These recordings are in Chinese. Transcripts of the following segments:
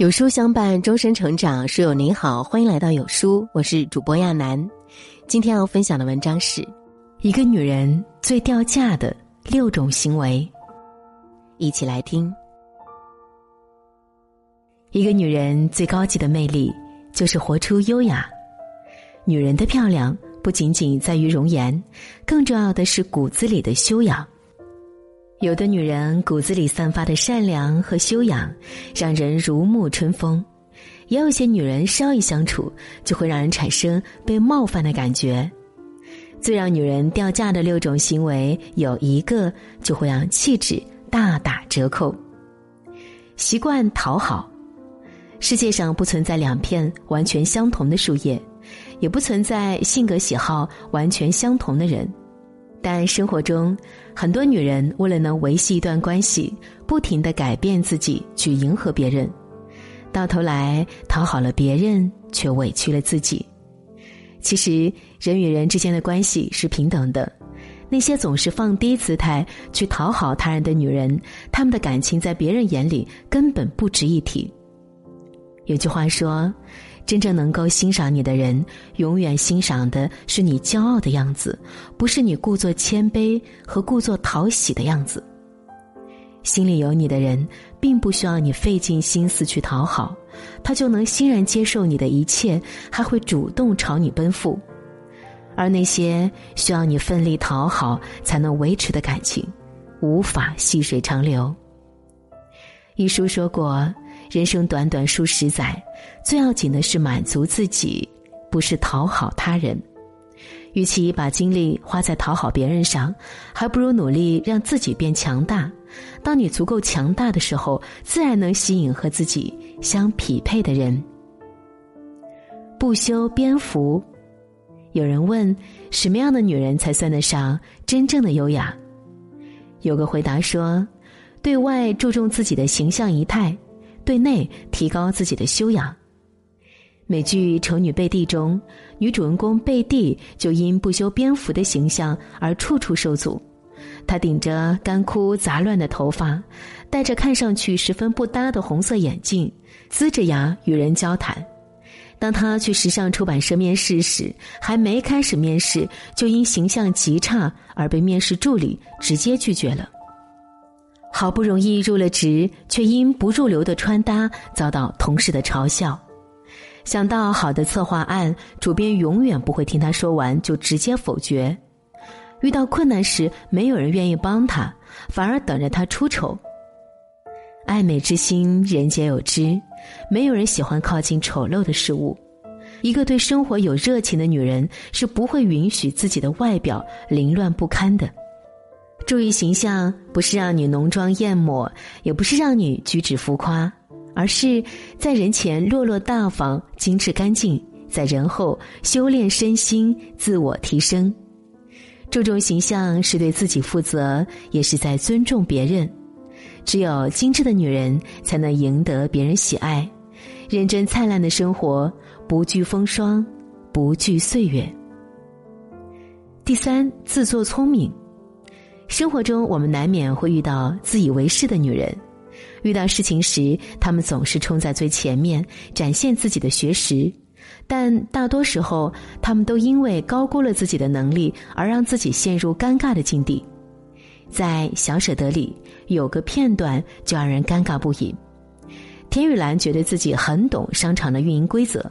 有书相伴，终身成长。书友您好，欢迎来到有书，我是主播亚楠。今天要分享的文章是：一个女人最掉价的六种行为。一起来听。一个女人最高级的魅力，就是活出优雅。女人的漂亮不仅仅在于容颜，更重要的是骨子里的修养。有的女人骨子里散发的善良和修养，让人如沐春风；也有些女人稍一相处，就会让人产生被冒犯的感觉。最让女人掉价的六种行为，有一个就会让气质大打折扣。习惯讨好，世界上不存在两片完全相同的树叶，也不存在性格喜好完全相同的人。但生活中，很多女人为了能维系一段关系，不停的改变自己去迎合别人，到头来讨好了别人，却委屈了自己。其实，人与人之间的关系是平等的。那些总是放低姿态去讨好他人的女人，她们的感情在别人眼里根本不值一提。有句话说。真正能够欣赏你的人，永远欣赏的是你骄傲的样子，不是你故作谦卑和故作讨喜的样子。心里有你的人，并不需要你费尽心思去讨好，他就能欣然接受你的一切，还会主动朝你奔赴。而那些需要你奋力讨好才能维持的感情，无法细水长流。一书说过。人生短短数十载，最要紧的是满足自己，不是讨好他人。与其把精力花在讨好别人上，还不如努力让自己变强大。当你足够强大的时候，自然能吸引和自己相匹配的人。不修边幅。有人问：什么样的女人才算得上真正的优雅？有个回答说：对外注重自己的形象仪态。对内提高自己的修养。美剧《丑女贝蒂》中，女主人公贝蒂就因不修边幅的形象而处处受阻。她顶着干枯杂乱的头发，戴着看上去十分不搭的红色眼镜，呲着牙与人交谈。当她去时尚出版社面试时，还没开始面试，就因形象极差而被面试助理直接拒绝了。好不容易入了职，却因不入流的穿搭遭到同事的嘲笑。想到好的策划案，主编永远不会听他说完就直接否决。遇到困难时，没有人愿意帮他，反而等着他出丑。爱美之心，人皆有之，没有人喜欢靠近丑陋的事物。一个对生活有热情的女人，是不会允许自己的外表凌乱不堪的。注意形象，不是让你浓妆艳抹，也不是让你举止浮夸，而是在人前落落大方、精致干净，在人后修炼身心、自我提升。注重形象是对自己负责，也是在尊重别人。只有精致的女人，才能赢得别人喜爱。认真灿烂的生活，不惧风霜，不惧岁月。第三，自作聪明。生活中，我们难免会遇到自以为是的女人。遇到事情时，她们总是冲在最前面，展现自己的学识。但大多时候，他们都因为高估了自己的能力，而让自己陷入尴尬的境地。在《小舍得》里有个片段，就让人尴尬不已。田雨岚觉得自己很懂商场的运营规则，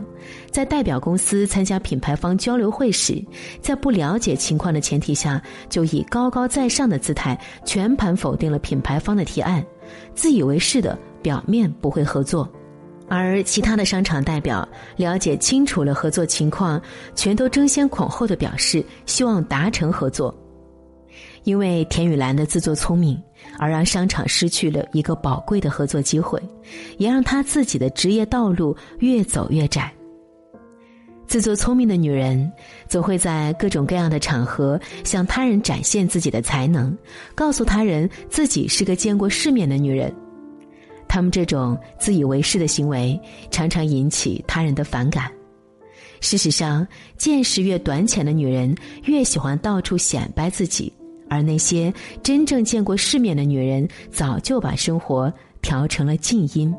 在代表公司参加品牌方交流会时，在不了解情况的前提下，就以高高在上的姿态全盘否定了品牌方的提案，自以为是的表面不会合作，而其他的商场代表了解清楚了合作情况，全都争先恐后的表示希望达成合作。因为田雨岚的自作聪明，而让商场失去了一个宝贵的合作机会，也让她自己的职业道路越走越窄。自作聪明的女人，总会在各种各样的场合向他人展现自己的才能，告诉他人自己是个见过世面的女人。他们这种自以为是的行为，常常引起他人的反感。事实上，见识越短浅的女人，越喜欢到处显摆自己。而那些真正见过世面的女人，早就把生活调成了静音。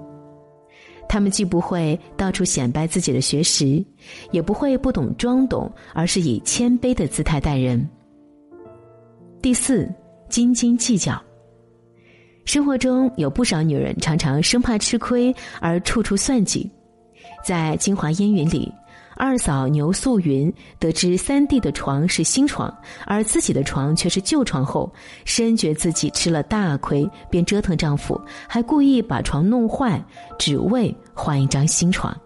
她们既不会到处显摆自己的学识，也不会不懂装懂，而是以谦卑的姿态待人。第四，斤斤计较。生活中有不少女人常常生怕吃亏而处处算计，在《京华烟云》里。二嫂牛素云得知三弟的床是新床，而自己的床却是旧床后，深觉自己吃了大亏，便折腾丈夫，还故意把床弄坏，只为换一张新床。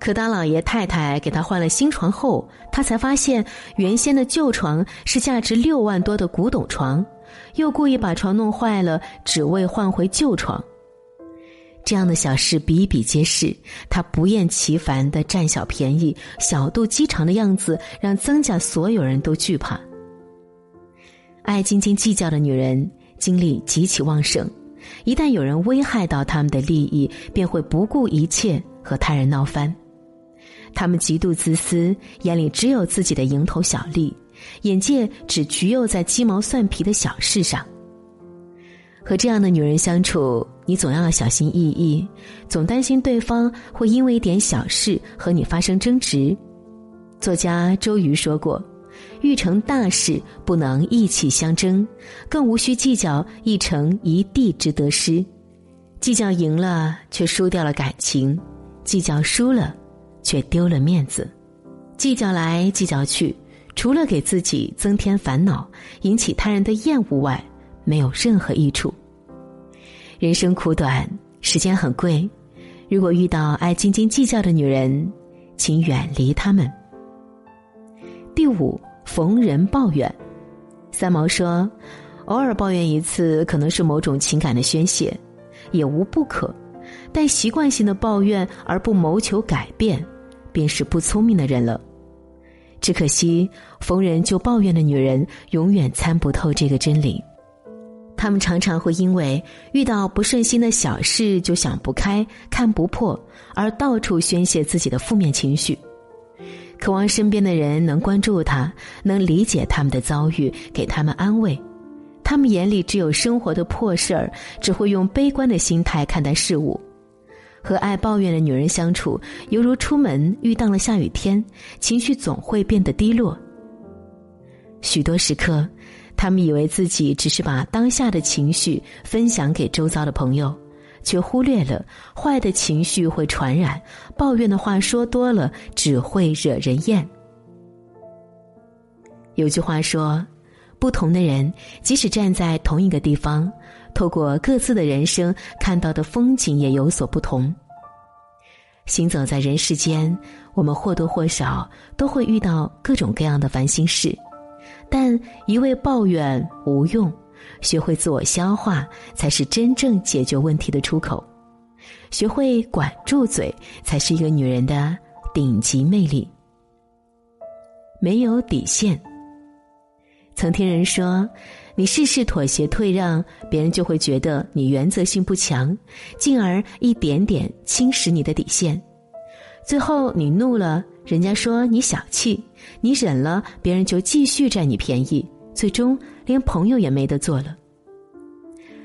可当老爷太太给他换了新床后，他才发现原先的旧床是价值六万多的古董床，又故意把床弄坏了，只为换回旧床。这样的小事比比皆是，他不厌其烦的占小便宜、小肚鸡肠的样子，让曾家所有人都惧怕。爱斤斤计较的女人精力极其旺盛，一旦有人危害到他们的利益，便会不顾一切和他人闹翻。他们极度自私，眼里只有自己的蝇头小利，眼界只局囿在鸡毛蒜皮的小事上。和这样的女人相处，你总要小心翼翼，总担心对方会因为一点小事和你发生争执。作家周瑜说过：“欲成大事，不能意气相争，更无需计较一城一地之得失。计较赢了，却输掉了感情；计较输了，却丢了面子。计较来计较去，除了给自己增添烦恼，引起他人的厌恶外，没有任何益处。人生苦短，时间很贵。如果遇到爱斤斤计较的女人，请远离她们。第五，逢人抱怨。三毛说：“偶尔抱怨一次，可能是某种情感的宣泄，也无不可。但习惯性的抱怨而不谋求改变，便是不聪明的人了。只可惜，逢人就抱怨的女人，永远参不透这个真理。”他们常常会因为遇到不顺心的小事就想不开、看不破，而到处宣泄自己的负面情绪，渴望身边的人能关注他，能理解他们的遭遇，给他们安慰。他们眼里只有生活的破事儿，只会用悲观的心态看待事物。和爱抱怨的女人相处，犹如出门遇到了下雨天，情绪总会变得低落。许多时刻。他们以为自己只是把当下的情绪分享给周遭的朋友，却忽略了坏的情绪会传染，抱怨的话说多了只会惹人厌。有句话说：“不同的人，即使站在同一个地方，透过各自的人生看到的风景也有所不同。”行走在人世间，我们或多或少都会遇到各种各样的烦心事。但一味抱怨无用，学会自我消化才是真正解决问题的出口。学会管住嘴，才是一个女人的顶级魅力。没有底线。曾听人说，你事事妥协退让，别人就会觉得你原则性不强，进而一点点侵蚀你的底线。最后你怒了。人家说你小气，你忍了，别人就继续占你便宜，最终连朋友也没得做了。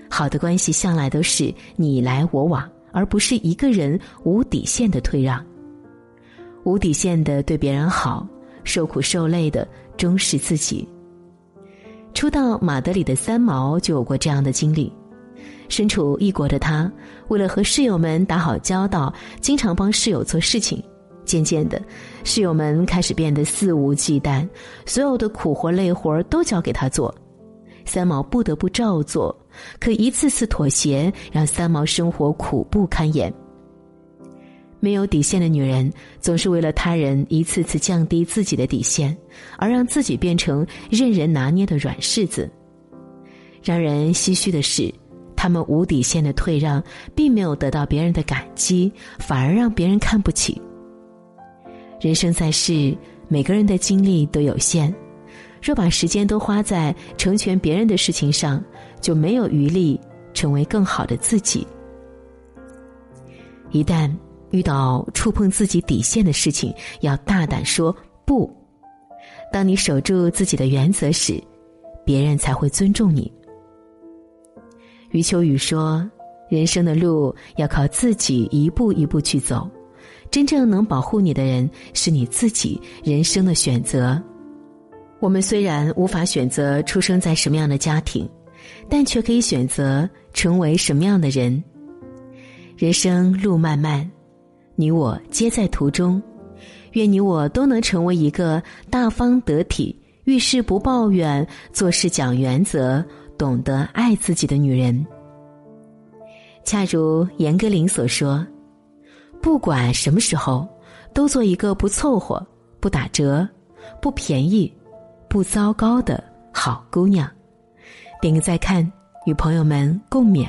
好的关系向来都是你来我往，而不是一个人无底线的退让。无底线的对别人好，受苦受累的忠实自己。初到马德里的三毛就有过这样的经历，身处异国的他，为了和室友们打好交道，经常帮室友做事情。渐渐的，室友们开始变得肆无忌惮，所有的苦活累活都交给他做，三毛不得不照做。可一次次妥协，让三毛生活苦不堪言。没有底线的女人，总是为了他人一次次降低自己的底线，而让自己变成任人拿捏的软柿子。让人唏嘘的是，他们无底线的退让，并没有得到别人的感激，反而让别人看不起。人生在世，每个人的精力都有限，若把时间都花在成全别人的事情上，就没有余力成为更好的自己。一旦遇到触碰自己底线的事情，要大胆说不。当你守住自己的原则时，别人才会尊重你。余秋雨说：“人生的路要靠自己一步一步去走，真正能保护你的人是你自己人生的选择。我们虽然无法选择出生在什么样的家庭，但却可以选择成为什么样的人。人生路漫漫，你我皆在途中。愿你我都能成为一个大方得体、遇事不抱怨、做事讲原则、懂得爱自己的女人。恰如严歌苓所说：“不管什么时候，都做一个不凑合、不打折、不便宜、不糟糕的好姑娘。”点个再看，与朋友们共勉。